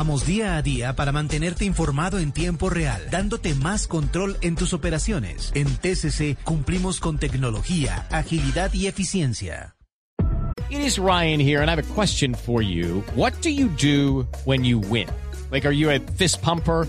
Vamos día a día para mantenerte informado en tiempo real, dándote más control en tus operaciones. En TCC cumplimos con tecnología, agilidad y eficiencia. It is Ryan here, and I have a question for you. What do you do when you win? Like, are you a fist pumper?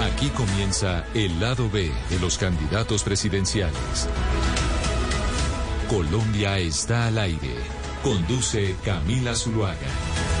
Aquí comienza el lado B de los candidatos presidenciales. Colombia está al aire. Conduce Camila Zuluaga.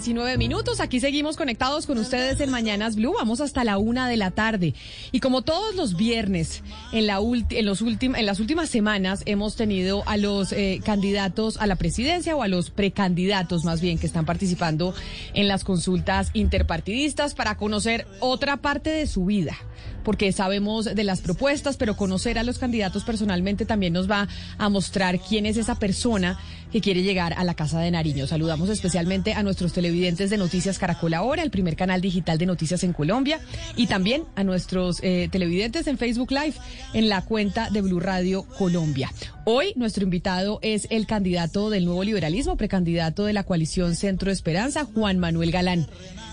19 minutos. Aquí seguimos conectados con ustedes en Mañanas Blue. Vamos hasta la una de la tarde. Y como todos los viernes, en, la en, los en las últimas semanas hemos tenido a los eh, candidatos a la presidencia o a los precandidatos más bien que están participando en las consultas interpartidistas para conocer otra parte de su vida porque sabemos de las propuestas, pero conocer a los candidatos personalmente también nos va a mostrar quién es esa persona que quiere llegar a la Casa de Nariño. Saludamos especialmente a nuestros televidentes de Noticias Caracol Ahora, el primer canal digital de noticias en Colombia, y también a nuestros eh, televidentes en Facebook Live en la cuenta de Blue Radio Colombia. Hoy nuestro invitado es el candidato del nuevo liberalismo, precandidato de la coalición Centro Esperanza, Juan Manuel Galán.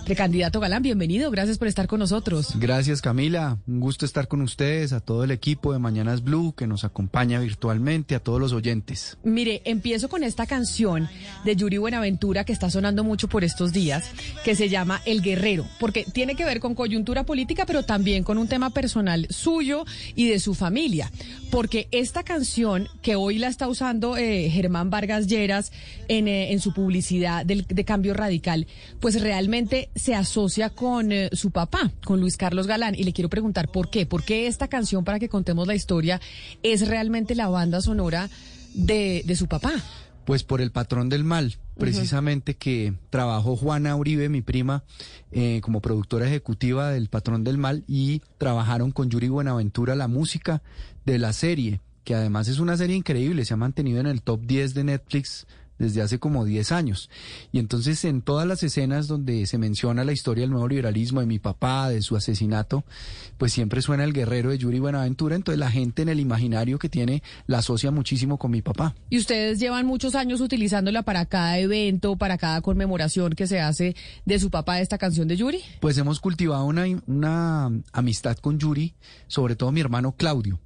Precandidato Galán, bienvenido, gracias por estar con nosotros. Gracias Camila, un gusto estar con ustedes, a todo el equipo de Mañanas Blue que nos acompaña virtualmente, a todos los oyentes. Mire, empiezo con esta canción de Yuri Buenaventura que está sonando mucho por estos días, que se llama El Guerrero, porque tiene que ver con coyuntura política, pero también con un tema personal suyo y de su familia, porque esta canción que hoy la está usando eh, Germán Vargas Lleras en, eh, en su publicidad del, de Cambio Radical, pues realmente se asocia con eh, su papá, con Luis Carlos Galán. Y le quiero preguntar por qué. ¿Por qué esta canción, para que contemos la historia, es realmente la banda sonora de, de su papá? Pues por el patrón del mal, precisamente que trabajó Juana Uribe, mi prima, eh, como productora ejecutiva del Patrón del Mal y trabajaron con Yuri Buenaventura la música de la serie, que además es una serie increíble, se ha mantenido en el top 10 de Netflix desde hace como 10 años. Y entonces en todas las escenas donde se menciona la historia del nuevo liberalismo, de mi papá, de su asesinato, pues siempre suena el guerrero de Yuri Buenaventura, entonces la gente en el imaginario que tiene la asocia muchísimo con mi papá. ¿Y ustedes llevan muchos años utilizándola para cada evento, para cada conmemoración que se hace de su papá, de esta canción de Yuri? Pues hemos cultivado una, una amistad con Yuri, sobre todo mi hermano Claudio.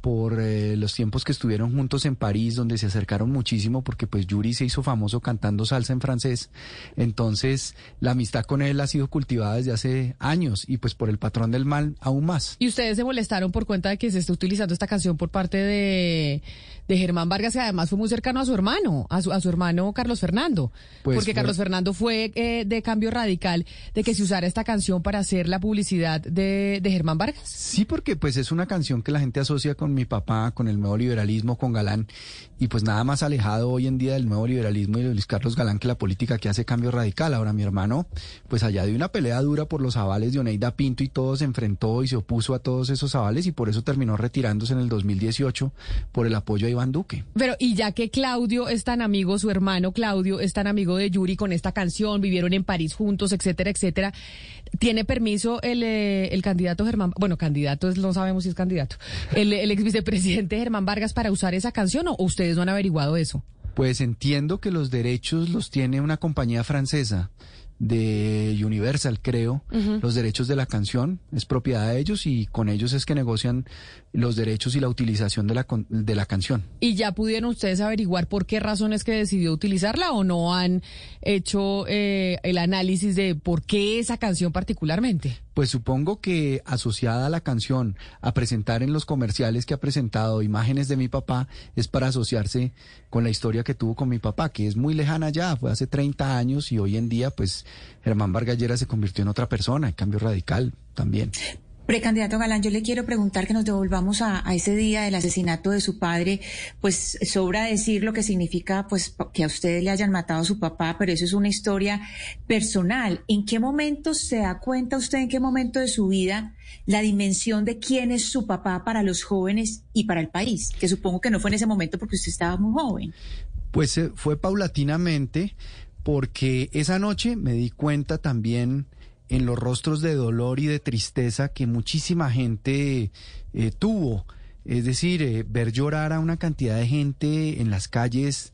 por eh, los tiempos que estuvieron juntos en París, donde se acercaron muchísimo, porque pues Yuri se hizo famoso cantando salsa en francés. Entonces, la amistad con él ha sido cultivada desde hace años y pues por el patrón del mal aún más. ¿Y ustedes se molestaron por cuenta de que se está utilizando esta canción por parte de, de Germán Vargas, que además fue muy cercano a su hermano, a su, a su hermano Carlos Fernando? Pues porque Carlos Fernando fue eh, de cambio radical de que se usara esta canción para hacer la publicidad de, de Germán Vargas. Sí, porque pues es una canción que la gente asocia con mi papá, con el nuevo liberalismo, con Galán, y pues nada más alejado hoy en día del nuevo liberalismo y de Luis Carlos Galán que la política que hace cambio radical. Ahora mi hermano, pues allá de una pelea dura por los avales de Oneida Pinto y todo se enfrentó y se opuso a todos esos avales y por eso terminó retirándose en el 2018 por el apoyo a Iván Duque. Pero y ya que Claudio es tan amigo, su hermano Claudio es tan amigo de Yuri con esta canción, vivieron en París juntos, etcétera, etcétera, ¿tiene permiso el, eh, el candidato Germán, bueno, candidato no sabemos si es candidato, el, el ex vicepresidente Germán Vargas para usar esa canción o ustedes no han averiguado eso? Pues entiendo que los derechos los tiene una compañía francesa de Universal, creo, los derechos de la canción, es propiedad de ellos y con ellos es que negocian los derechos y la utilización de la, de la canción. ¿Y ya pudieron ustedes averiguar por qué razones que decidió utilizarla o no han hecho eh, el análisis de por qué esa canción particularmente? Pues supongo que asociada a la canción, a presentar en los comerciales que ha presentado imágenes de mi papá, es para asociarse con la historia que tuvo con mi papá, que es muy lejana ya, fue hace 30 años y hoy en día pues Germán Vargallera se convirtió en otra persona, en cambio radical también. Precandidato Galán, yo le quiero preguntar que nos devolvamos a, a ese día del asesinato de su padre. Pues sobra decir lo que significa pues que a usted le hayan matado a su papá, pero eso es una historia personal. ¿En qué momento se da cuenta usted, en qué momento de su vida, la dimensión de quién es su papá para los jóvenes y para el país? Que supongo que no fue en ese momento porque usted estaba muy joven. Pues eh, fue paulatinamente porque esa noche me di cuenta también en los rostros de dolor y de tristeza que muchísima gente eh, tuvo. Es decir, eh, ver llorar a una cantidad de gente en las calles,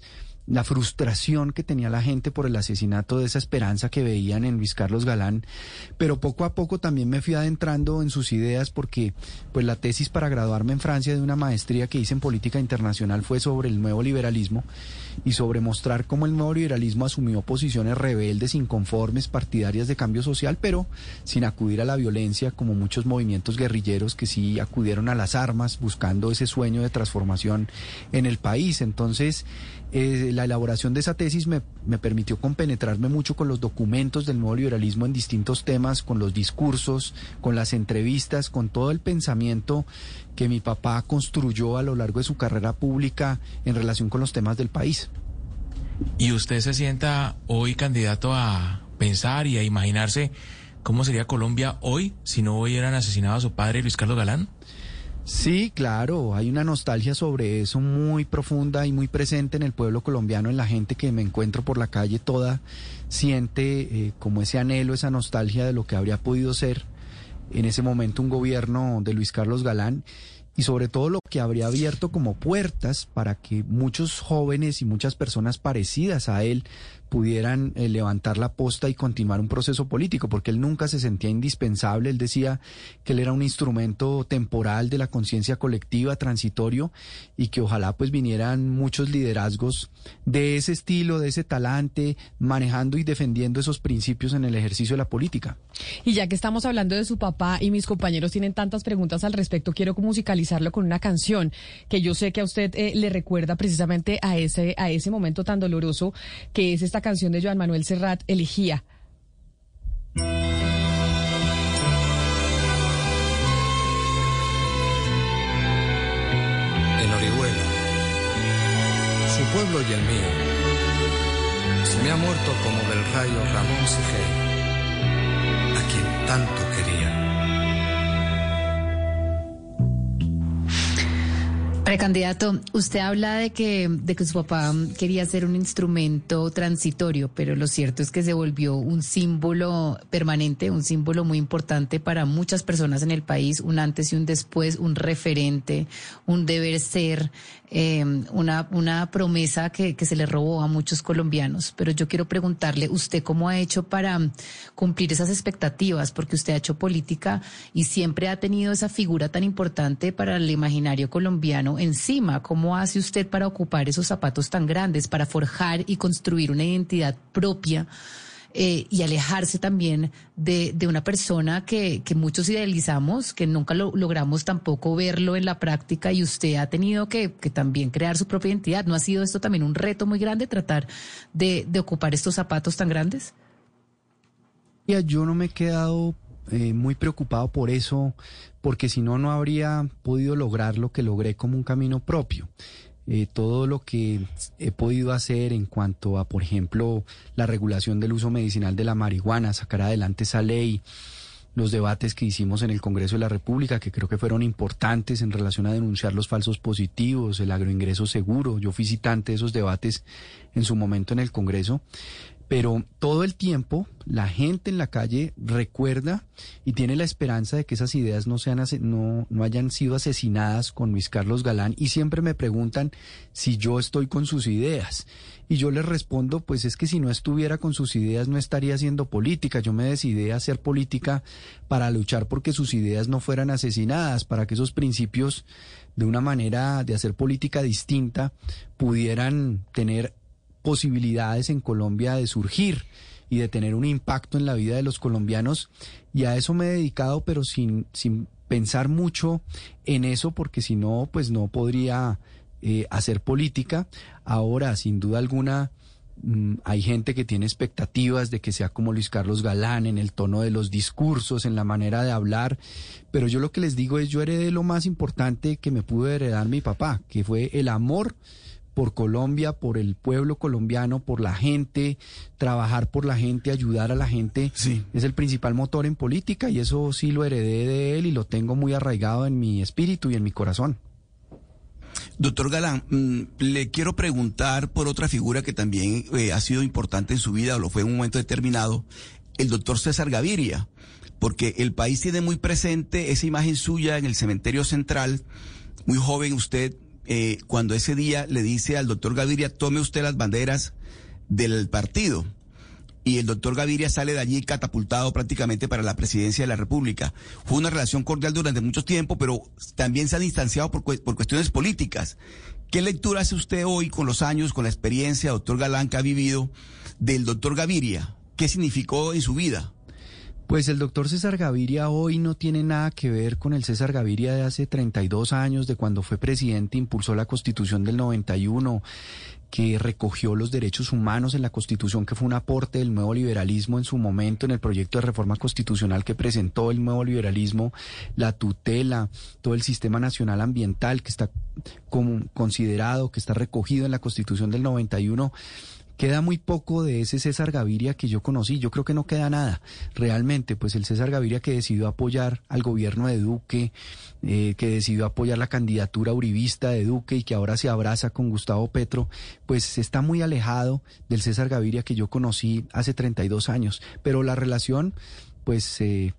la frustración que tenía la gente por el asesinato de esa esperanza que veían en Luis Carlos Galán, pero poco a poco también me fui adentrando en sus ideas porque pues la tesis para graduarme en Francia de una maestría que hice en política internacional fue sobre el nuevo liberalismo y sobre mostrar cómo el nuevo liberalismo asumió posiciones rebeldes, inconformes, partidarias de cambio social, pero sin acudir a la violencia como muchos movimientos guerrilleros que sí acudieron a las armas buscando ese sueño de transformación en el país. Entonces, eh, la elaboración de esa tesis me, me permitió compenetrarme mucho con los documentos del nuevo liberalismo en distintos temas, con los discursos, con las entrevistas, con todo el pensamiento que mi papá construyó a lo largo de su carrera pública en relación con los temas del país. ¿Y usted se sienta hoy candidato a pensar y a imaginarse cómo sería Colombia hoy si no hubieran asesinado a su padre Luis Carlos Galán? Sí, claro, hay una nostalgia sobre eso muy profunda y muy presente en el pueblo colombiano, en la gente que me encuentro por la calle toda, siente eh, como ese anhelo, esa nostalgia de lo que habría podido ser en ese momento un gobierno de Luis Carlos Galán y sobre todo lo que habría abierto como puertas para que muchos jóvenes y muchas personas parecidas a él pudieran eh, levantar la posta y continuar un proceso político, porque él nunca se sentía indispensable, él decía que él era un instrumento temporal de la conciencia colectiva, transitorio, y que ojalá pues vinieran muchos liderazgos de ese estilo, de ese talante, manejando y defendiendo esos principios en el ejercicio de la política. Y ya que estamos hablando de su papá y mis compañeros tienen tantas preguntas al respecto, quiero musicalizarlo con una canción que yo sé que a usted eh, le recuerda precisamente a ese, a ese momento tan doloroso que es esta canción de Joan Manuel Serrat, Elegía. en Orihuela, su pueblo y el mío. Se me ha muerto como del rayo Ramón Sigel, tanto Precandidato, usted habla de que, de que su papá quería ser un instrumento transitorio, pero lo cierto es que se volvió un símbolo permanente, un símbolo muy importante para muchas personas en el país, un antes y un después, un referente, un deber ser, eh, una, una promesa que, que se le robó a muchos colombianos. Pero yo quiero preguntarle, ¿usted cómo ha hecho para cumplir esas expectativas? Porque usted ha hecho política y siempre ha tenido esa figura tan importante para el imaginario colombiano encima. ¿Cómo hace usted para ocupar esos zapatos tan grandes, para forjar y construir una identidad propia? eh, y alejarse también de, de una persona que, que muchos idealizamos, que nunca lo, logramos tampoco verlo en la práctica y usted ha tenido que, que también crear su propia identidad. ¿No ha sido esto también un reto muy grande tratar de, de ocupar estos zapatos tan grandes? Ya, yo no me he quedado eh, muy preocupado por eso, porque si no, no habría podido lograr lo que logré como un camino propio. Eh, todo lo que he podido hacer en cuanto a, por ejemplo, la regulación del uso medicinal de la marihuana, sacar adelante esa ley, los debates que hicimos en el Congreso de la República, que creo que fueron importantes en relación a denunciar los falsos positivos, el agroingreso seguro. Yo fui citante de esos debates en su momento en el Congreso. Pero todo el tiempo la gente en la calle recuerda y tiene la esperanza de que esas ideas no, sean, no, no hayan sido asesinadas con Luis Carlos Galán y siempre me preguntan si yo estoy con sus ideas. Y yo les respondo, pues es que si no estuviera con sus ideas no estaría haciendo política. Yo me decidí a hacer política para luchar porque sus ideas no fueran asesinadas, para que esos principios de una manera de hacer política distinta pudieran tener posibilidades en Colombia de surgir y de tener un impacto en la vida de los colombianos. Y a eso me he dedicado, pero sin, sin pensar mucho en eso, porque si no, pues no podría eh, hacer política. Ahora, sin duda alguna, mm, hay gente que tiene expectativas de que sea como Luis Carlos Galán en el tono de los discursos, en la manera de hablar, pero yo lo que les digo es, yo heredé lo más importante que me pudo heredar mi papá, que fue el amor por Colombia, por el pueblo colombiano, por la gente, trabajar por la gente, ayudar a la gente, Sí. es el principal motor en política y eso sí lo heredé de él y lo tengo muy arraigado en mi espíritu y en mi corazón. Doctor Galán, mm, le quiero preguntar por otra figura que también eh, ha sido importante en su vida, o lo fue en un momento determinado, el doctor César Gaviria, porque el país tiene muy presente esa imagen suya en el cementerio central, muy joven usted, eh, cuando ese día le dice al doctor Gaviria, tome usted las banderas del partido. Y el doctor Gaviria sale de allí catapultado prácticamente para la presidencia de la República. Fue una relación cordial durante mucho tiempo, pero también se ha distanciado por, por cuestiones políticas. ¿Qué lectura hace usted hoy con los años, con la experiencia, doctor Galán, que ha vivido del doctor Gaviria? ¿Qué significó en su vida? Pues el doctor César Gaviria hoy no tiene nada que ver con el César Gaviria de hace 32 años, de cuando fue presidente, impulsó la constitución del 91, que recogió los derechos humanos en la constitución, que fue un aporte del nuevo liberalismo en su momento, en el proyecto de reforma constitucional que presentó el nuevo liberalismo, la tutela, todo el sistema nacional ambiental que está considerado, que está recogido en la constitución del 91. Queda muy poco de ese César Gaviria que yo conocí. Yo creo que no queda nada. Realmente, pues el César Gaviria que decidió apoyar al gobierno de Duque, eh, que decidió apoyar la candidatura uribista de Duque y que ahora se abraza con Gustavo Petro, pues está muy alejado del César Gaviria que yo conocí hace 32 años. Pero la relación, pues... eh,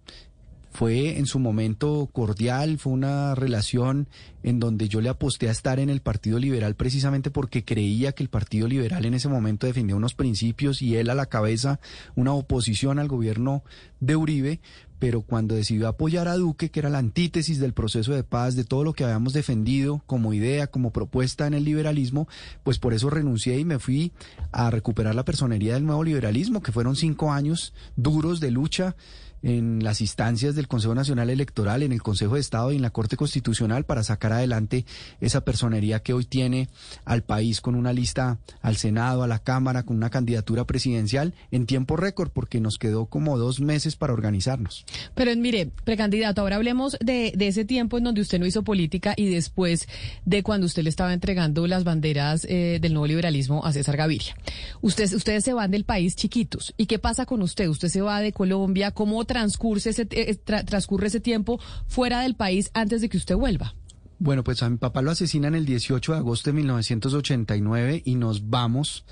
fue en su momento cordial, fue una relación en donde yo le aposté a estar en el Partido Liberal precisamente porque creía que el Partido Liberal en ese momento defendía unos principios y él a la cabeza una oposición al gobierno de Uribe, pero cuando decidió apoyar a Duque, que era la antítesis del proceso de paz, de todo lo que habíamos defendido como idea, como propuesta en el liberalismo, pues por eso renuncié y me fui a recuperar la personería del nuevo liberalismo, que fueron cinco años duros de lucha en las instancias del Consejo Nacional Electoral, en el Consejo de Estado y en la Corte Constitucional para sacar adelante esa personería que hoy tiene al país con una lista al Senado, a la Cámara, con una candidatura presidencial en tiempo récord, porque nos quedó como dos meses para organizarnos. Pero mire, precandidato, ahora hablemos de, de ese tiempo en donde usted no hizo política y después de cuando usted le estaba entregando las banderas eh, del nuevo liberalismo a César Gaviria. Usted, ustedes se van del país chiquitos. ¿Y qué pasa con usted? Usted se va de Colombia. ¿Cómo transcurre ese, eh, tra- transcurre ese tiempo fuera del país antes de que usted vuelva? Bueno, pues a mi papá lo asesinan el 18 de agosto de 1989 y nos vamos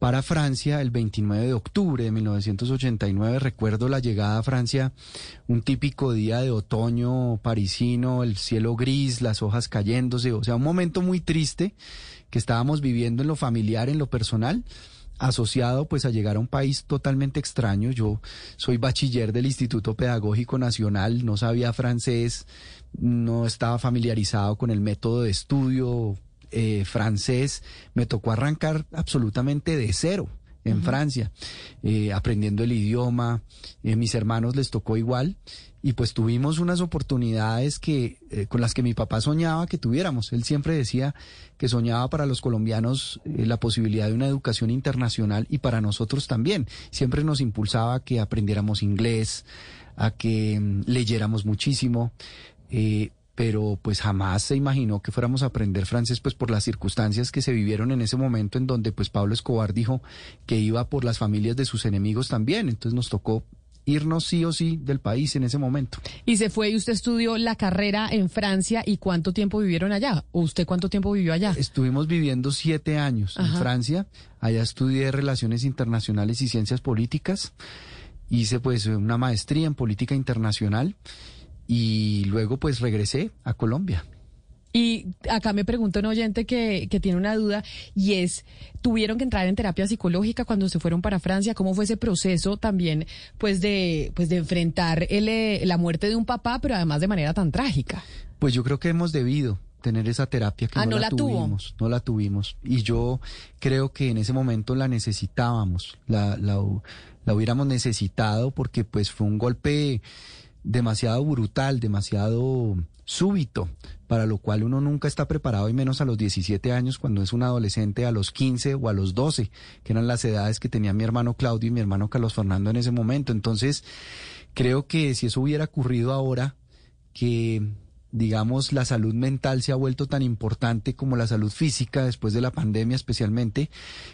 para Francia el 29 de octubre de 1989. Recuerdo la llegada a Francia, un típico día de otoño parisino, el cielo gris, las hojas cayéndose, o sea, un momento muy triste que estábamos viviendo en lo familiar, en lo personal asociado pues a llegar a un país totalmente extraño. Yo soy bachiller del Instituto Pedagógico Nacional, no sabía francés, no estaba familiarizado con el método de estudio eh, francés, me tocó arrancar absolutamente de cero en Francia, eh, aprendiendo el idioma, eh, mis hermanos les tocó igual y pues tuvimos unas oportunidades que eh, con las que mi papá soñaba que tuviéramos. Él siempre decía que soñaba para los colombianos la posibilidad de una educación internacional y para nosotros también. Siempre nos impulsaba a que aprendiéramos inglés, a que mm, leyéramos muchísimo. eh, pero pues jamás se imaginó que fuéramos a aprender francés pues por las circunstancias que se vivieron en ese momento en donde pues Pablo Escobar dijo que iba por las familias de sus enemigos también, entonces nos tocó irnos sí o sí del país en ese momento. Y se fue y usted estudió la carrera en Francia y cuánto tiempo vivieron allá? ¿O usted cuánto tiempo vivió allá? Estuvimos viviendo siete años en. Francia. Allá estudié Relaciones Internacionales y Ciencias Políticas. Hice pues una maestría en Política Internacional y luego pues regresé a Colombia. Y acá me pregunta un oyente que, que tiene una duda y es, ¿tuvieron que entrar en terapia psicológica cuando se fueron para Francia? ¿Cómo fue ese proceso también, pues, de, pues, de enfrentar el, eh, la muerte de un papá, pero además de manera tan trágica? Pues yo creo que hemos debido tener esa terapia que Ah, no, ¿no la, la tuvo? tuvimos, no la tuvimos. Y yo creo que en ese momento la necesitábamos, la, la, la hubiéramos necesitado porque pues fue un golpe demasiado brutal, demasiado súbito, para lo cual uno nunca está preparado y menos a los 17 años cuando es un adolescente, a los 15 o a los 12, que eran las edades que tenía mi hermano Claudio y mi hermano Carlos Fernando en ese momento. Entonces, creo que si eso hubiera ocurrido ahora, que digamos la salud mental se ha vuelto tan importante como la salud física después de la pandemia especialmente,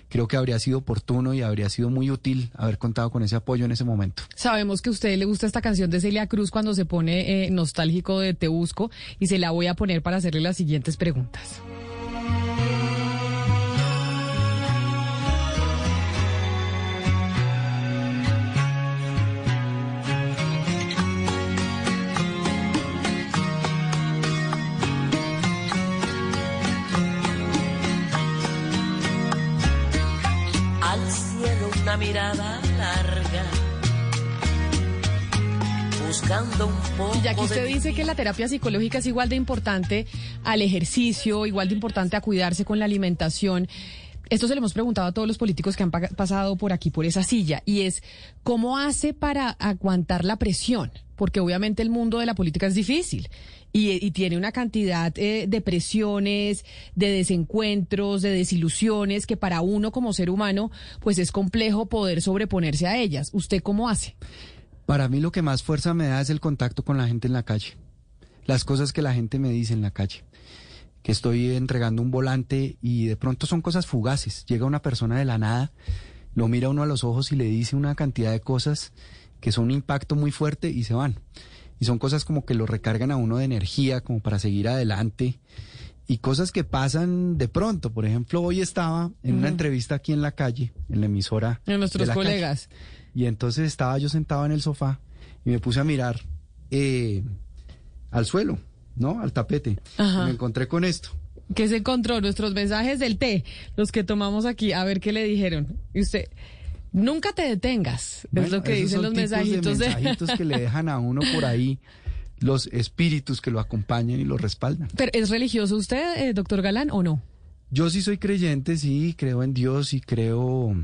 creo que habría sido oportuno y habría sido muy útil haber contado con ese apoyo en ese momento. Sabemos que a usted le gusta esta canción de Celia Cruz cuando se pone eh, nostálgico de Te Busco y se la voy a poner para hacerle las siguientes preguntas. Buscando un poco Y ya que usted dice que la terapia psicológica es igual de importante al ejercicio, igual de importante a cuidarse con la alimentación, esto se lo hemos preguntado a todos los políticos que han pa- pasado por aquí, por esa silla, y es, ¿cómo hace para aguantar la presión? Porque obviamente el mundo de la política es difícil y, y tiene una cantidad eh, de presiones, de desencuentros, de desilusiones, que para uno como ser humano, pues es complejo poder sobreponerse a ellas. ¿Usted cómo hace? Para mí lo que más fuerza me da es el contacto con la gente en la calle, las cosas que la gente me dice en la calle, que estoy entregando un volante y de pronto son cosas fugaces, llega una persona de la nada, lo mira uno a los ojos y le dice una cantidad de cosas que son un impacto muy fuerte y se van. Y son cosas como que lo recargan a uno de energía, como para seguir adelante. Y cosas que pasan de pronto. Por ejemplo, hoy estaba en una entrevista aquí en la calle, en la emisora. De nuestros la calle. Y entonces estaba yo sentado en el sofá y me puse a mirar eh, al suelo, ¿no? Al tapete. Ajá. Y me encontré con esto. ¿Qué se encontró? Nuestros mensajes del té, los que tomamos aquí, a ver qué le dijeron. Y usted, nunca te detengas, es lo que dicen los mensajitos de de... mensajitos que le dejan a uno por ahí los espíritus que lo acompañan y lo respaldan. Pero, ¿es religioso usted, eh, doctor Galán, o no? Yo sí soy creyente, sí, creo en Dios y creo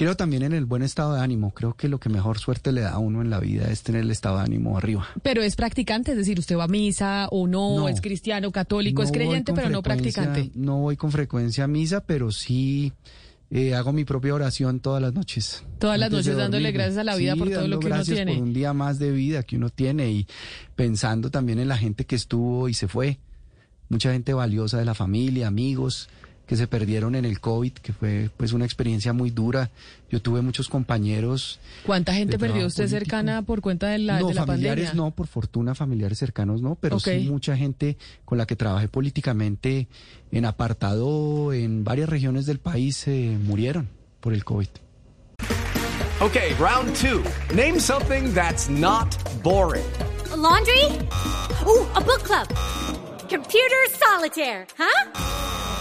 creo también en el buen estado de ánimo. Creo que lo que mejor suerte le da a uno en la vida es tener el estado de ánimo arriba. Pero es practicante, es decir, usted va a misa o no, No. es cristiano, católico, es No creyente, pero no practicante. No voy con frecuencia a misa, pero sí eh, hago mi propia oración todas las noches. Todas las noches dándole gracias a la vida Sí, por todo lo que uno tiene. por un día más de vida que uno tiene y pensando también en la gente que estuvo y se fue. Mucha gente valiosa de la familia, amigos que se perdieron en el COVID, que fue pues una experiencia muy dura. Yo tuve muchos compañeros ¿Cuánta gente perdió usted político. cercana por cuenta de la, no, de la familiares pandemia? no, por fortuna familiares cercanos no, pero Ok. sí mucha gente con la que trabajé políticamente en apartado en varias regiones del país eh, murieron por el COVID. Okay, round two. Name something that's not boring. A laundry? Ooh, a book club. Computer solitaire, huh?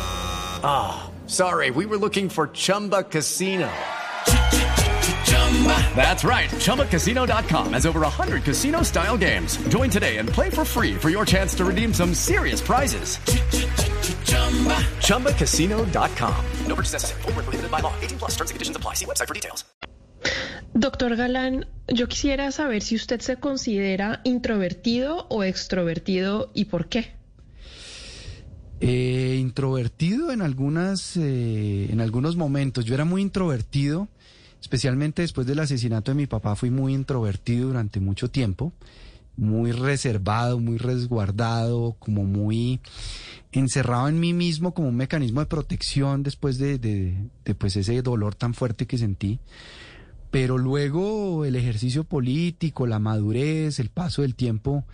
Ah, sorry, we were looking for Chumba Casino. That's right. ChumbaCasino.com has over 100 casino style games. Join today and play for free for your chance to redeem some serious prizes. ChumbaCasino.com. No purchase necessary. Where prohibited by law. 18 plus terms and conditions apply. See website for details. Doctor Galán, yo quisiera saber si usted se considera introvertido o extrovertido y por qué. Eh, introvertido en algunas, eh, en algunos momentos. Yo era muy introvertido, especialmente después del asesinato de mi papá. Fui muy introvertido durante mucho tiempo, muy reservado, muy resguardado, como muy encerrado en mí mismo como un mecanismo de protección después de, de, pues ese dolor tan fuerte que sentí. Pero luego el ejercicio político, la madurez, el paso del tiempo,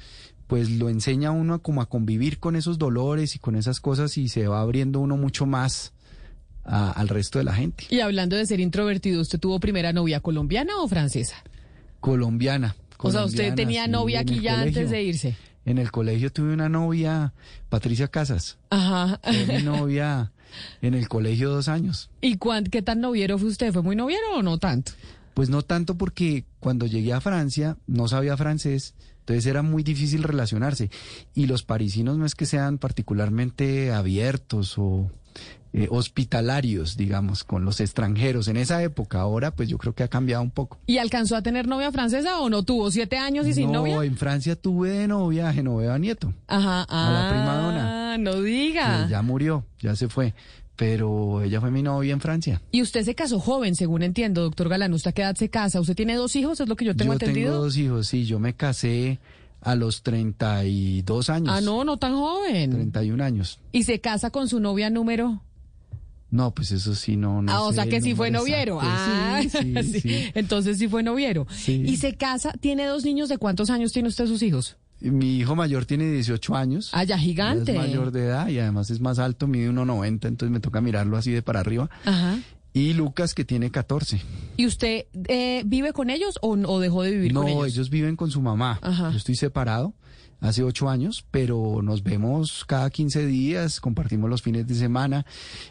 pues lo enseña a uno como a convivir con esos dolores y con esas cosas y se va abriendo uno mucho más a- al resto de la gente. Y hablando de ser introvertido, ¿usted tuvo primera novia colombiana o francesa? Colombiana. O sea, usted tenía novia aquí ya antes de irse. En el colegio tuve una novia, Patricia Casas. Ajá. Fue mi novia en el colegio dos años. ¿Y cuán- qué tan noviero fue usted? ¿Fue muy noviero o no tanto? Pues no tanto porque cuando llegué a Francia no sabía francés, entonces era muy difícil relacionarse. Y los parisinos no es que sean particularmente abiertos o eh, hospitalarios, digamos, con los extranjeros en esa época. Ahora pues yo creo que ha cambiado un poco. ¿Y alcanzó a tener novia francesa o no tuvo siete años y sin no, novia? en Francia tuve de novia a Genoveva Nieto. Ajá. a la prima Ah, no diga. que ya murió, ya se fue. Pero ella fue mi novia en Francia. Y usted se casó joven, según entiendo, doctor Galán. ¿Usted a qué edad se casa? ¿Usted tiene dos hijos? ¿Es lo que yo tengo yo entendido? tengo dos hijos, sí. Yo me casé a los 32 años. Ah, no, no tan joven. 31 años. ¿Y se casa con su novia número? No, pues eso sí, no, no ah, o sé sea que sí fue noviero. Ah, Sí, sí, sí. sí. Entonces sí fue noviero. Sí. ¿Y se casa? ¿Tiene dos niños? ¿De cuántos años tiene usted sus hijos? Mi hijo mayor tiene 18 años. Ah, ya gigante. Es mayor de edad y además es más alto, mide 1,90, entonces me toca mirarlo así de para arriba. Ajá. Y Lucas, que tiene 14. ¿Y usted eh, vive con ellos o, o dejó de vivir no, con ellos? ellos viven con su mamá. Ajá. Yo estoy separado hace ocho años, pero nos vemos cada 15 días, compartimos los fines de semana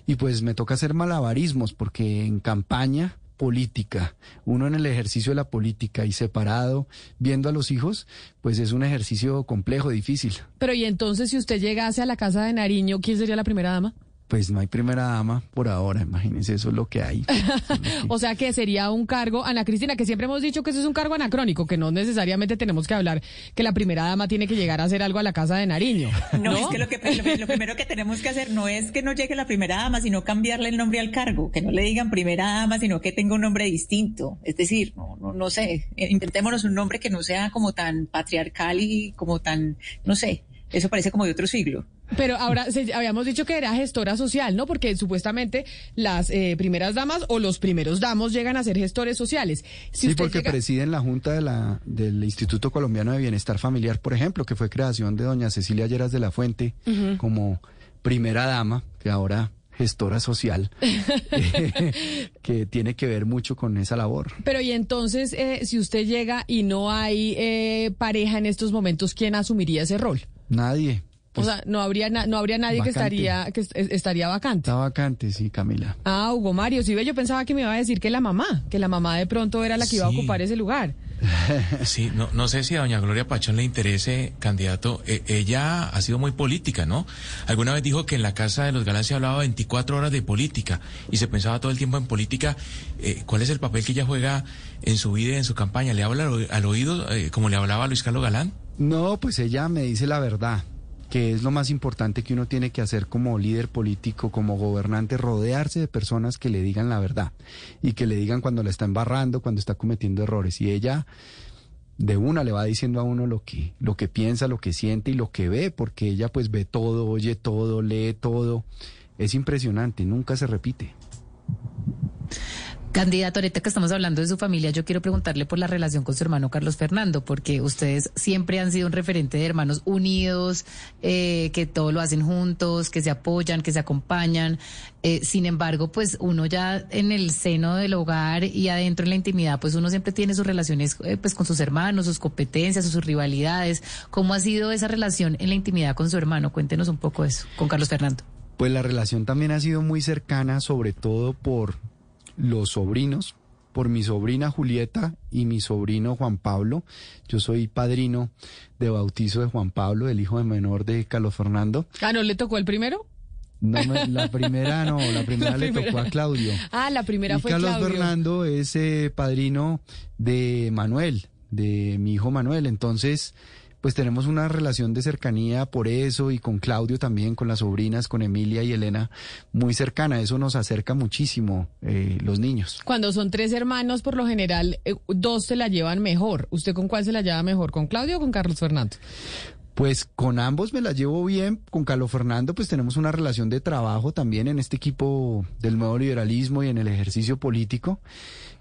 y pues me toca hacer malabarismos porque en campaña política, uno en el ejercicio de la política y separado, viendo a los hijos, pues es un ejercicio complejo, difícil. Pero y entonces si usted llegase a la casa de Nariño, ¿quién sería la primera dama? Pues no hay primera dama por ahora, imagínense, eso es lo que hay. O sea que sería un cargo, Ana Cristina, que siempre hemos dicho que eso es un cargo anacrónico, que no necesariamente tenemos que hablar que la primera dama tiene que llegar a hacer algo a la casa de Nariño. No, No, es que lo, que lo, primero que tenemos que hacer no es que no llegue la primera dama, sino cambiarle el nombre al cargo, que no le digan primera dama, sino que tenga un nombre distinto. Es decir, no, no, no sé, eh, inventémonos un nombre que no sea como tan patriarcal y como tan, no sé, eso parece como de otro siglo. Pero ahora se- habíamos dicho que era gestora social, ¿no? Porque supuestamente las eh, primeras damas o los primeros damos llegan a ser gestores sociales. Si sí, usted porque llega- presiden la Junta de la, del Instituto Colombiano de Bienestar Familiar, por ejemplo, que fue creación de doña Cecilia Lleras de la Fuente como primera dama, que ahora gestora social, que tiene que ver mucho con esa labor. Pero y entonces, eh, si usted llega y no hay eh, pareja en estos momentos, ¿quién asumiría ese rol? Nadie. o sea, no habría na- no habría nadie que estaría que est- estaría vacante. Está vacante, sí, Camila. Ah, Hugo Mario, sí ve, yo pensaba que me iba a decir que la mamá, que la mamá de pronto era la que iba a ocupar ese lugar. Sí, no, no sé si a doña Gloria Pachón le interese, candidato. Eh, ella ha sido muy política, ¿no? Alguna vez dijo que en la Casa de los Galán se hablaba 24 horas de política y se pensaba todo el tiempo en política. Eh, ¿Cuál es el papel que ella juega en su vida y en su campaña? ¿Le habla al, oí- al oído eh, como le hablaba a Luis Carlos Galán? No, pues ella me dice la verdad, que es lo más importante que uno tiene que hacer como líder político, como gobernante, rodearse de personas que le digan la verdad y que le digan cuando la está embarrando, cuando está cometiendo errores. Y ella de una le va diciendo a uno lo que, lo que piensa, lo que siente y lo que ve, porque ella pues ve todo, oye todo, lee todo. Es impresionante, nunca se repite. Candidato, ahorita que estamos hablando de su familia, yo quiero preguntarle por la relación con su hermano Carlos Fernando, porque ustedes siempre han sido un referente de hermanos unidos, eh, que todo lo hacen juntos, que se apoyan, que se acompañan. Eh, sin embargo, pues uno ya en el seno del hogar y adentro en la intimidad, pues uno siempre tiene sus relaciones eh, pues con sus hermanos, sus competencias, sus rivalidades. ¿Cómo ha sido esa relación en la intimidad con su hermano? Cuéntenos un poco eso, con Carlos Fernando. Pues la relación también ha sido muy cercana, sobre todo por los sobrinos, por mi sobrina Julieta y mi sobrino Juan Pablo. Yo soy padrino de bautizo de Juan Pablo, el hijo de menor de Carlos Fernando. Ah, ¿no le tocó el primero? No la primera no, la primera La le tocó a Claudio. Ah, la primera y fue Carlos Claudio. Fernando es eh, padrino de Manuel, de mi hijo Manuel. Entonces, pues tenemos una relación de cercanía por eso y con Claudio también, con las sobrinas, con Emilia y Elena, muy cercana. Eso nos acerca muchísimo eh, los niños. Cuando son tres hermanos, por lo general, eh, dos se la llevan mejor. ¿Usted con cuál se la lleva mejor? ¿Con Claudio o con Carlos Fernando? Pues con ambos me la llevo bien. Con Carlos Fernando pues tenemos una relación de trabajo también en este equipo del nuevo liberalismo y en el ejercicio político.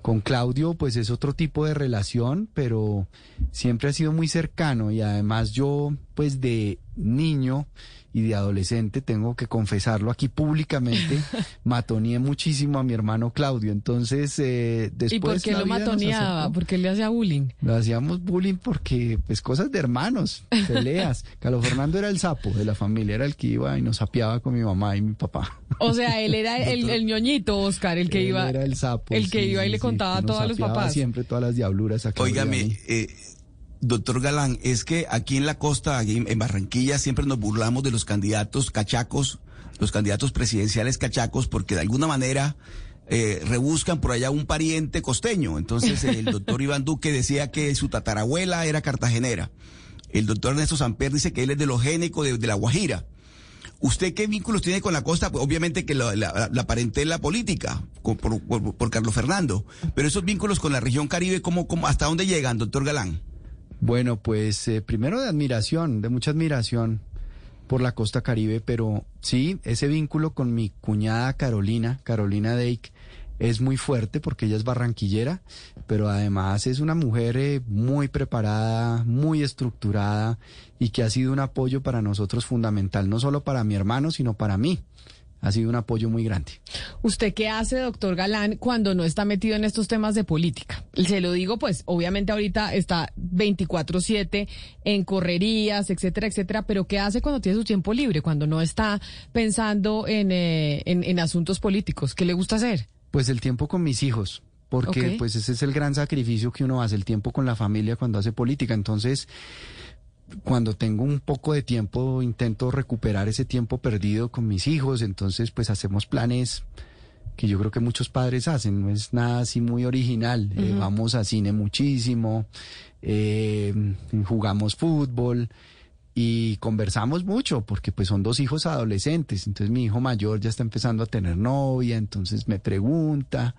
Con Claudio pues es otro tipo de relación, pero siempre ha sido muy cercano y además yo pues de niño y de adolescente, tengo que confesarlo aquí públicamente, matoneé muchísimo a mi hermano Claudio. Entonces, eh, después... ¿Y por qué lo matoneaba? ¿Por qué le hacía bullying? Lo hacíamos bullying porque, pues, cosas de hermanos, peleas. Carlos Fernando era el sapo de la familia, era el que iba y nos sapeaba con mi mamá y mi papá. O sea, él era el, el ñoñito, Oscar, el que Él iba... Era el sapo. el que sí, iba y sí, le contaba a los sapeaba papás. siempre todas las diabluras a Claudio y a Óigame, mí. eh, doctor Galán, es que aquí en la costa, aquí en Barranquilla, siempre nos burlamos de los candidatos cachacos, los candidatos presidenciales cachacos, porque de alguna manera eh, rebuscan por allá un pariente costeño. Entonces el doctor Iván Duque decía que su tatarabuela era cartagenera. El doctor Ernesto Samper dice que él es de los génicos de, de La Guajira. ¿Usted qué vínculos tiene con la costa? Pues obviamente que la, la, la parentela política con- por, por- por Carlos Fernando, pero esos vínculos con la región Caribe, ¿cómo, cómo, ¿hasta dónde llegan, doctor Galán? Bueno, pues eh, primero de admiración, de mucha admiración por la costa caribe, pero sí, ese vínculo con mi cuñada Carolina, Carolina Dake, es muy fuerte porque ella es barranquillera, pero además es una mujer eh, muy preparada, muy estructurada y que ha sido un apoyo para nosotros fundamental, no solo para mi hermano, sino para mí. Ha sido un apoyo muy grande. ¿Usted qué hace, doctor Galán, cuando no está metido en estos temas de política? Se lo digo, pues, obviamente ahorita está 24-7 en correrías, etcétera, etcétera, pero ¿qué hace cuando tiene su tiempo libre, cuando no está pensando en, eh, en, en asuntos políticos? ¿Qué le gusta hacer? Pues el tiempo con mis hijos, porque pues ese es el gran sacrificio que uno hace, el tiempo con la familia cuando hace política. Entonces, cuando tengo un poco de tiempo, intento recuperar ese tiempo perdido con mis hijos. Entonces, pues hacemos planes que yo creo que muchos padres hacen, no es nada así muy original. Eh, vamos a cine muchísimo, eh, jugamos fútbol y conversamos mucho porque pues son dos hijos adolescentes. Entonces mi hijo mayor ya está empezando a tener novia, entonces me pregunta,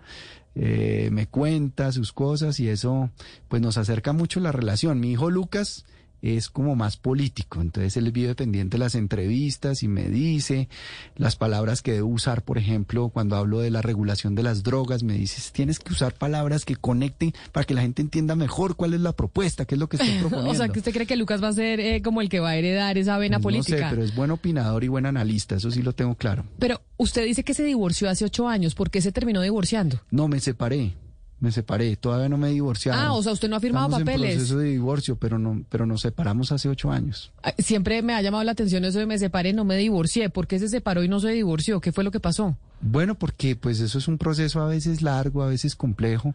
eh, me cuenta sus cosas y eso pues nos acerca mucho la relación. Mi hijo Lucas es como más político, entonces él vive pendiente de las entrevistas y me dice las palabras que debo usar, por ejemplo, cuando hablo de la regulación de las drogas, me dices, tienes que usar palabras que conecten para que la gente entienda mejor cuál es la propuesta, qué es lo que estoy proponiendo. o sea, que usted cree que Lucas va a ser eh, como el que va a heredar esa vena Pues No sé, política. pero es buen opinador y buen analista, eso sí lo tengo claro. Pero usted dice que se divorció hace ocho años. ¿Por qué se terminó divorciando? No, me separé, me separé, todavía no me he divorciado. Ah, o sea, usted no ha firmado Estamos papeles. en proceso de divorcio, pero no, pero nos separamos hace ocho años. Ah, Siempre me ha llamado la atención eso de me separé, no me divorcié. ¿Por qué se separó y no se divorció? ¿Qué fue lo que pasó? Bueno, porque pues eso es un proceso a veces largo, a veces complejo.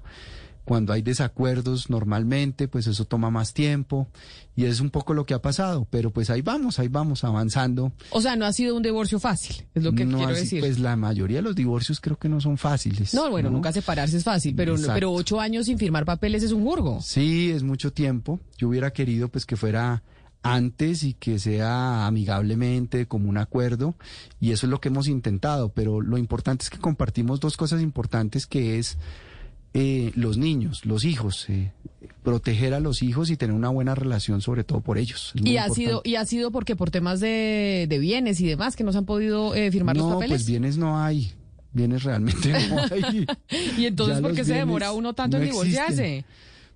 Cuando hay desacuerdos normalmente, pues eso toma más tiempo y es un poco lo que ha pasado, pero pues ahí vamos, ahí vamos avanzando. O sea, no ha sido un divorcio fácil, es lo que No quiero decir. Pues la mayoría de los divorcios creo que no son fáciles. no, bueno, nunca separarse es fácil, pero, Exacto. pero ocho años sin firmar papeles es un jurgo. Sí, es mucho tiempo. Yo hubiera querido pues que fuera antes y que sea amigablemente, como un acuerdo, y eso es lo que hemos intentado, pero lo importante es que compartimos dos cosas importantes que es eh, los niños, los hijos, eh, proteger a los hijos y tener una buena relación sobre todo por ellos. Y ha importante. sido y ha sido porque por temas de, de bienes y demás que no se han podido eh, firmar no, los papeles. pues bienes no hay, bienes realmente no hay. y entonces, ¿por qué se demora uno tanto no en divorciarse?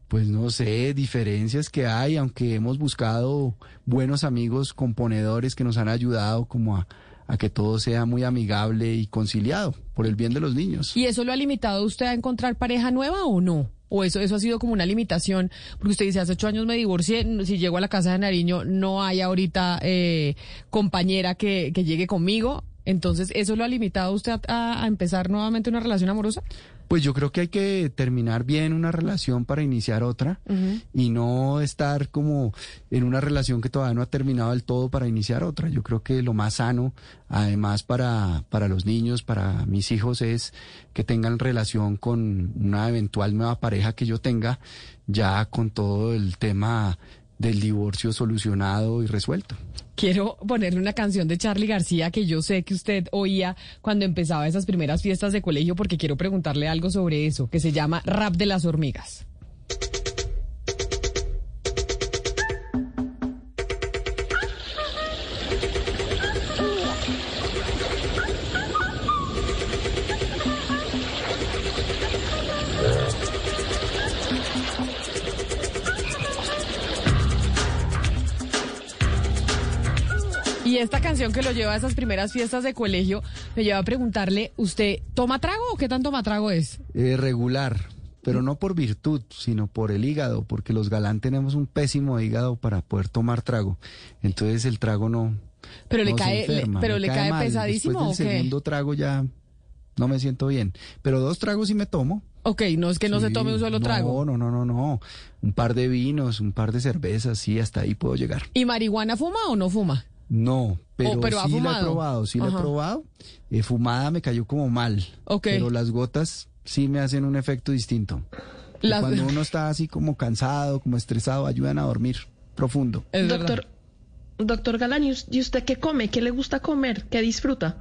Pues no sé, diferencias que hay, aunque hemos buscado buenos amigos componedores que nos han ayudado como a, a que todo sea muy amigable y conciliado por el bien de los niños. ¿Y eso lo ha limitado usted a encontrar pareja nueva o no? ¿O eso, eso ha sido como una limitación? Porque usted dice, hace ocho años me divorcié, si llego a la casa de Nariño no hay ahorita eh, compañera que, que llegue conmigo. Entonces, ¿eso lo ha limitado usted a empezar nuevamente una relación amorosa? Pues yo creo que hay que terminar bien una relación para iniciar otra y no estar como en una relación que todavía no ha terminado del todo para iniciar otra. Yo creo que lo más sano, además para, para los niños, para mis hijos, es que tengan relación con una eventual nueva pareja que yo tenga, ya con todo el tema del divorcio solucionado y resuelto. Quiero ponerle una canción de Charlie García que yo sé que usted oía cuando empezaba esas primeras fiestas de colegio porque quiero preguntarle algo sobre eso, que se llama Rap de las Hormigas. Esta canción que lo lleva a esas primeras fiestas de colegio me lleva a preguntarle, ¿usted toma trago o qué tan toma trago es? Eh, regular, pero no por virtud, sino por el hígado, porque los galán tenemos un pésimo hígado para poder tomar trago. Entonces el trago no. Pero le no cae, le- pero le cae pesadísimo Después del o qué? segundo trago ya no me siento bien. Pero dos tragos sí me tomo. Ok, no es que no se tome un solo no, trago. No, no, no, no. Un par de vinos, un par de cervezas, sí, hasta ahí puedo llegar. ¿Y marihuana fuma o no fuma? No, pero, Oh, pero sí la he probado, sí la he probado. Eh, fumada me cayó como mal. Ok. Pero las gotas sí me hacen un efecto distinto. Las- Cuando uno está así como cansado, como estresado, ayudan a dormir profundo. Doctor, doctor Galán, ¿y us- ¿y usted qué come? ¿Qué le gusta comer? ¿Qué disfruta?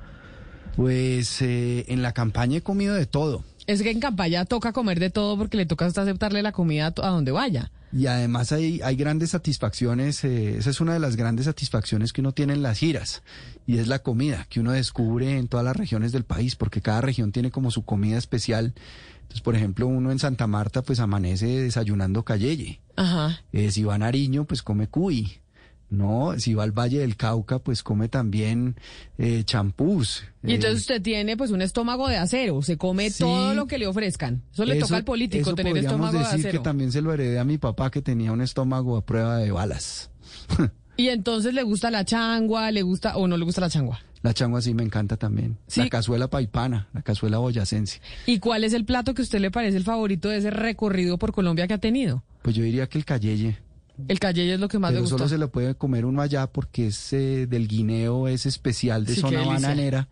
Pues eh, en la campaña he comido de todo. Es que en campaña toca comer de todo porque le toca hasta aceptarle la comida a, donde vaya. Y además hay, hay grandes satisfacciones, eh, esa es una de las grandes satisfacciones que uno tiene en las giras, y es la comida que uno descubre en todas las regiones del país, porque cada región tiene como su comida especial. Entonces, por ejemplo, uno en Santa Marta pues amanece desayunando cayeye. Ajá. Eh, si va a Nariño, pues come cuy. No, si va al Valle del Cauca, pues come también eh, champús. Y Eh, entonces usted tiene pues un estómago de acero, se come Sí. todo lo que le ofrezcan. Eso le toca al político eso tener estómago de decir acero. que también se lo heredé a mi papá que tenía un estómago a prueba de balas. Y entonces le gusta la changua, le gusta o no le gusta la changua. La changua sí me encanta también. Sí. La cazuela paipana, la cazuela boyacense. ¿Y cuál es el plato que a usted le parece el favorito de ese recorrido por Colombia que ha tenido? Pues yo diría que el cayeye. El cayeye es lo que más le gusta. solo se lo puede comer uno allá porque es eh, del guineo, es especial de Sí, zona bananera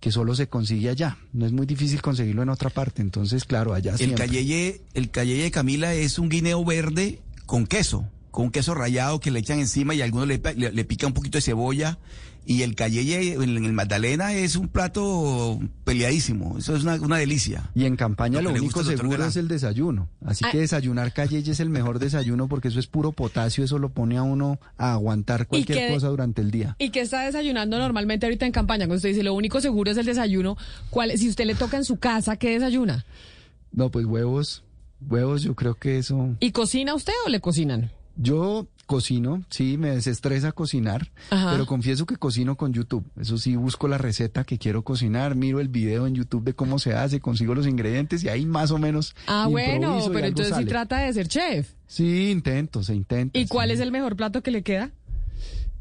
que solo se consigue allá. No es muy difícil conseguirlo en otra parte. Entonces, claro, allá El siempre. cayeye, el cayeye de Camila es un guineo verde con queso, con un queso rallado que le echan encima y a algunos le, pa- le, le pica un poquito de cebolla. Y el cayeye en el Magdalena es un plato peleadísimo. Eso es una, una delicia. Y en campaña Lo único seguro es el desayuno. Así Ah. que desayunar cayeye es el mejor desayuno porque eso es puro potasio, eso lo pone a uno a aguantar cualquier qué- cosa durante el día. ¿Y qué está desayunando normalmente ahorita en campaña? Cuando usted dice lo único seguro es el desayuno, ¿cuál, si usted le toca en su casa, ¿qué desayuna? No, pues huevos, huevos yo creo que eso... ¿Y cocina usted o le cocinan? Yo cocino, sí, me desestresa cocinar, Ajá. pero confieso que cocino con YouTube. Eso sí, busco la receta que quiero cocinar, miro el video en YouTube de cómo se hace, consigo los ingredientes y ahí más o menos. Ah, bueno, pero entonces sí trata de ser chef. Sí, intento, se intenta. ¿Y cuál sí. es el mejor plato que le queda?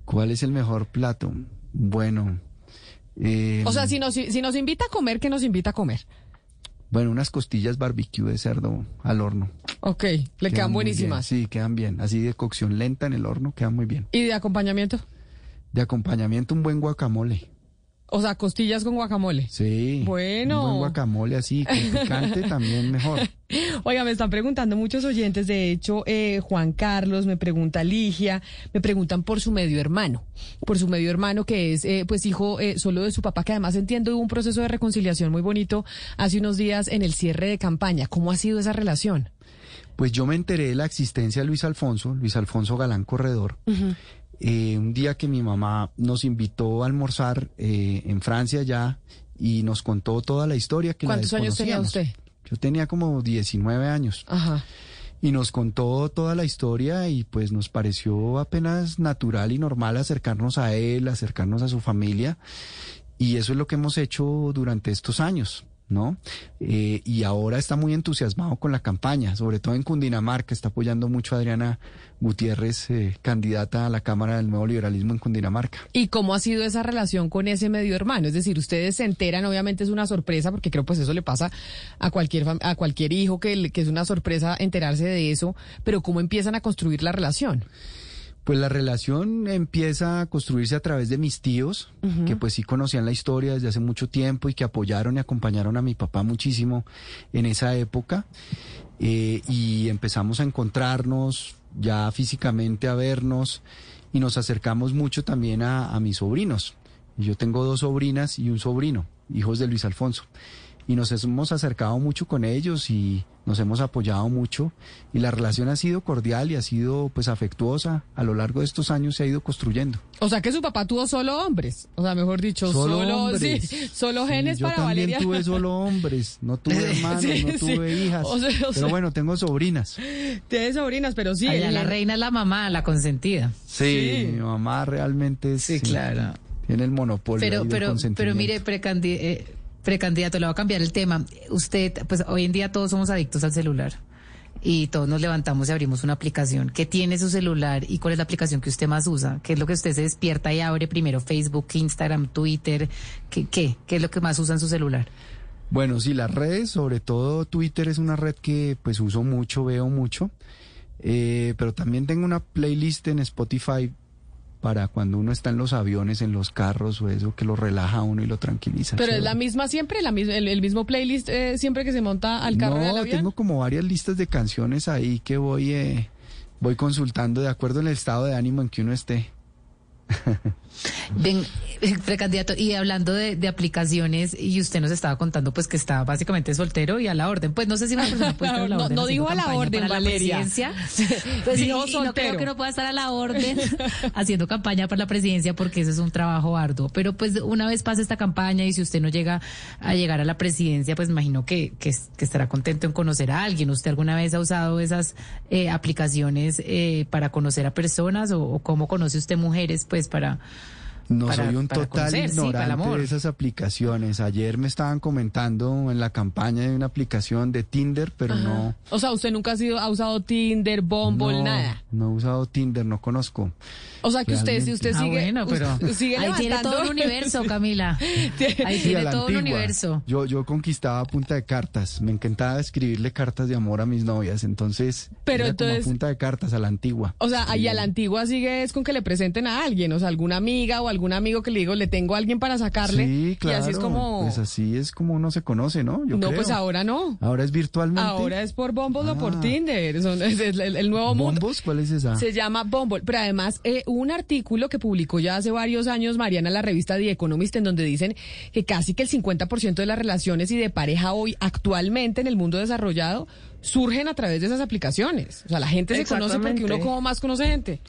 ¿Cuál es el mejor plato? Bueno. eh, O sea, si nos, si nos invita a comer, ¿qué nos invita a comer? Bueno, unas costillas barbecue de cerdo al horno. Ok, le quedan bien, buenísimas. Sí, quedan bien. Así de cocción lenta en el horno, quedan muy bien. ¿Y de acompañamiento? De acompañamiento, un buen guacamole. O sea, costillas con guacamole. Sí. Bueno. Un buen guacamole así, con picante también mejor. Oiga, me están preguntando muchos oyentes, de hecho, eh, Juan Carlos, me pregunta Ligia, me preguntan por su medio hermano, por su medio hermano que es eh, pues hijo eh, solo de su papá, que además entiendo hubo un proceso de reconciliación muy bonito hace unos días en el cierre de campaña. ¿Cómo ha sido esa relación? Pues yo me enteré de la existencia de Luis Alfonso, Luis Alfonso Galán Corredor, eh, un día que mi mamá nos invitó a almorzar eh, en Francia ya y nos contó toda la historia que la ¿Cuántos años tenía usted? Yo tenía como 19 años. Ajá. Y nos contó toda la historia y pues nos pareció apenas natural y normal acercarnos a él, acercarnos a su familia. Y eso es lo que hemos hecho durante estos años, ¿no? Eh, y ahora está muy entusiasmado con la campaña, sobre todo en Cundinamarca, está apoyando mucho a Adriana Gutiérrez, eh, candidata a la Cámara del Nuevo Liberalismo en Cundinamarca. ¿Y cómo ha sido esa relación con ese medio hermano? Es decir, ustedes se enteran, obviamente es una sorpresa, porque creo pues eso le pasa a cualquier a cualquier hijo que, que es una sorpresa enterarse de eso, pero ¿cómo empiezan a construir la relación? Pues la relación empieza a construirse a través de mis tíos, que pues sí conocían la historia desde hace mucho tiempo y que apoyaron y acompañaron a mi papá muchísimo en esa época. Eh, y empezamos a encontrarnos ya físicamente, a vernos y nos acercamos mucho también a, a mis sobrinos. Yo tengo dos sobrinas y un sobrino, hijos de Luis Alfonso. Y nos hemos acercado mucho con ellos y nos hemos apoyado mucho. Y la relación ha sido cordial y ha sido pues afectuosa. A lo largo de estos años se ha ido construyendo. O sea que su papá tuvo solo hombres, o sea, mejor dicho, solo, hombres. sí, solo Sí, genes yo para también Valeria. tuve solo hombres, no tuve hermanos, Sí, no sí. tuve hijas. O sea, o sea- Pero bueno, tengo sobrinas. Tiene sobrinas, pero sí. Allá el- la reina es la mamá, la consentida. Sí, mi mamá realmente es... Sí, claro. Tiene el monopolio Pero, pero, pero mire, precandi- eh, precandidato, le voy a cambiar el tema. Usted, pues hoy en día todos somos adictos al celular y todos nos levantamos y abrimos una aplicación. ¿Qué tiene su celular y cuál es la aplicación que usted más usa? ¿Qué es lo que usted se despierta y abre primero? Facebook, Instagram, Twitter. ¿Qué, qué? ¿Qué es lo que más usa en su celular? Bueno, sí, las redes, sobre todo Twitter es una red que pues uso mucho, veo mucho, Eh, pero también tengo una playlist en Spotify para cuando uno está en los aviones, en los carros o eso, que lo relaja a uno y lo tranquiliza. Pero es la misma siempre, la, mis- el, el mismo playlist eh, siempre que se monta al carro al No, avión. tengo como varias listas de canciones ahí que voy, eh, voy consultando de acuerdo el estado de ánimo en que uno esté. Ven, eh, precandidato, y hablando de, de aplicaciones, y usted nos estaba contando pues que está básicamente soltero y a la orden. Pues no sé si una persona puede estar a la No, orden. no haciendo dijo a la orden, la. Pues sí, Dijo y no creo que no pueda estar a la orden haciendo campaña para la presidencia porque eso es un trabajo arduo. Pero pues una vez pase esta campaña y si usted no llega a llegar a la presidencia, pues imagino que, que, que estará contento en conocer a alguien. ¿Usted alguna vez ha usado esas eh, aplicaciones eh, para conocer a personas o, o cómo conoce usted mujeres pues para... No para- soy un total conocer, ignorante de esas aplicaciones. Ayer me estaban comentando en la campaña de una aplicación de Tinder, pero no, O sea, usted nunca ha, sido, ha usado Tinder, Bumble, no, nada. no he usado Tinder, no conozco. O sea, que usted, si usted Ah, sigue, bueno, pero usted sigue ahí tiene todo un universo, Camila. Ahí Sí, tiene todo un antigua. universo. Yo, yo conquistaba a punta de cartas. Me encantaba escribirle cartas de amor a mis novias. Entonces, Pero era como a entonces- punta de cartas a la antigua. O sea, ahí a la antigua sigue es con que le presenten a alguien, o sea, alguna amiga o algún amigo que le digo, le tengo a alguien para sacarle. Sí, claro. Y así es como... Pues así es como uno se conoce, ¿no? Yo no, creo. pues ahora no. Ahora es virtualmente. Ahora es por Bumble o por Ah. Tinder. Son- es el, el- el nuevo mundo. ¿Bombos? ¿Cuál es esa? Se llama Bumble, pero además eh, un artículo que publicó ya hace varios años Mariana la revista The Economist en donde dicen que casi que el 50% de las relaciones y de pareja hoy actualmente en el mundo desarrollado surgen a través de esas aplicaciones. O sea, la gente se conoce porque uno como más conoce gente.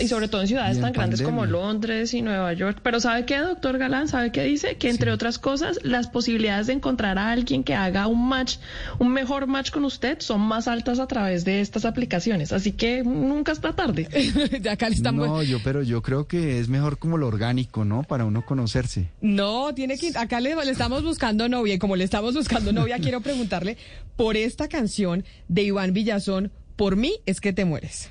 Y sobre todo en ciudades en tan grandes como. Londres y Nueva York. Pero ¿sabe qué, doctor Galán? ¿Sabe qué dice? Que entre otras cosas, las posibilidades de encontrar a alguien que haga un match, un mejor match con usted, son más altas a través de estas aplicaciones. Así que nunca está tarde. de acá le están No, yo, pero yo creo que es mejor como lo orgánico, ¿no? Para uno conocerse. No, tiene que acá le, le estamos buscando novia y como le estamos buscando novia quiero preguntarle por esta canción de Iván Villazón, por mí es que te mueres.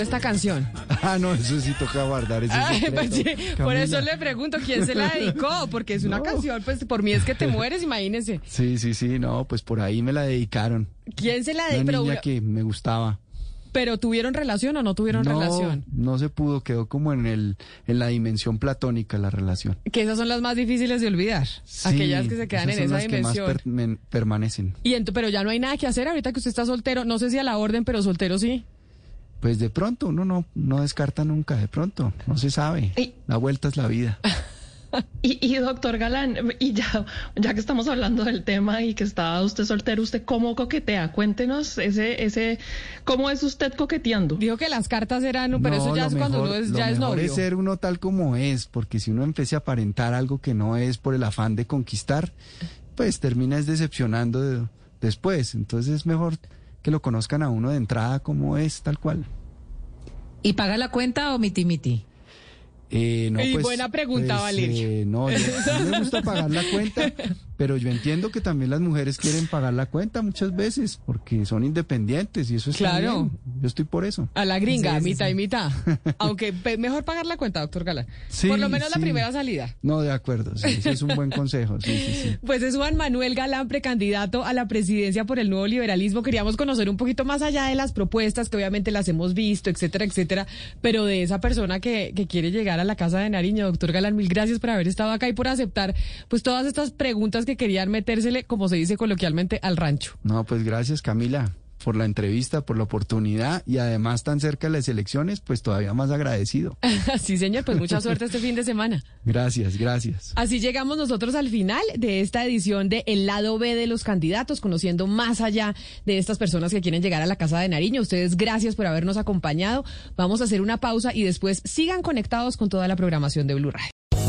¿Quién le dedicó esta canción? Ah, no, eso sí toca guardar. Ese Ay, pues sí, por eso le pregunto quién se la dedicó, porque es una canción, pues por mí es que te mueres, imagínese. Sí, sí, sí, no, pues por ahí me la dedicaron. ¿Quién se la Una dedicó? niña Pero, que me gustaba. pero tuvieron relación o no tuvieron no, relación? no se pudo, quedó como en el en la dimensión platónica la relación. Que esas son las más difíciles de olvidar, aquellas que se quedan esas en son esa las que más dimensión. per- men- permanecen. Y pero ya no hay nada que hacer ahorita que usted está soltero, no sé si a la orden, pero soltero sí. Pues de pronto uno no, no descarta nunca, de pronto, no se sabe. La vuelta es la vida. Y, y doctor Galán, y ya, ya que estamos hablando del tema y que está usted soltero, ¿usted cómo coquetea? Cuéntenos ese, ese, ¿cómo es usted coqueteando? Dijo que las cartas eran, pero No, eso ya lo es cuando uno es, lo ya es mejor novio. es ser uno tal como es, porque si uno empieza a aparentar algo que no es por el afán de conquistar, pues termina es decepcionando de- después. Entonces es mejor que lo conozcan a uno de entrada como es, tal cual. ¿Y paga la cuenta o miti miti? Eh, no, Y pues, buena pregunta, pues, Valeria. eh, no, yo- a mí me gusta pagar la cuenta, pero yo entiendo que también las mujeres quieren pagar la cuenta muchas veces porque son independientes y eso está Claro. bien. Yo estoy por eso. A la gringa, Sí, sí, mitad sí. y mitad. Aunque mejor pagar la cuenta, doctor Galán. Sí, Por lo menos la primera salida. No, de acuerdo, sí, es un buen consejo, sí, sí, sí. Pues es Juan Manuel Galán, precandidato a la presidencia por el nuevo liberalismo. Queríamos conocer un poquito más allá de las propuestas, que obviamente las hemos visto, etcétera, etcétera, pero de esa persona que, que quiere llegar a la Casa de Nariño. Doctor Galán, mil gracias por haber estado acá y por aceptar pues todas estas preguntas que querían metérsele, como se dice coloquialmente, al rancho. No, pues gracias Camila por la entrevista, por la oportunidad y además tan cerca de las elecciones, pues todavía más agradecido. sí, señor, pues mucha suerte este fin de semana. Gracias, gracias. Así llegamos nosotros al final de esta edición de El lado B de los candidatos, conociendo más allá de estas personas que quieren llegar a la Casa de Nariño. Ustedes, gracias por habernos acompañado. Vamos a hacer una pausa y después sigan conectados con toda la programación de Blue Radio.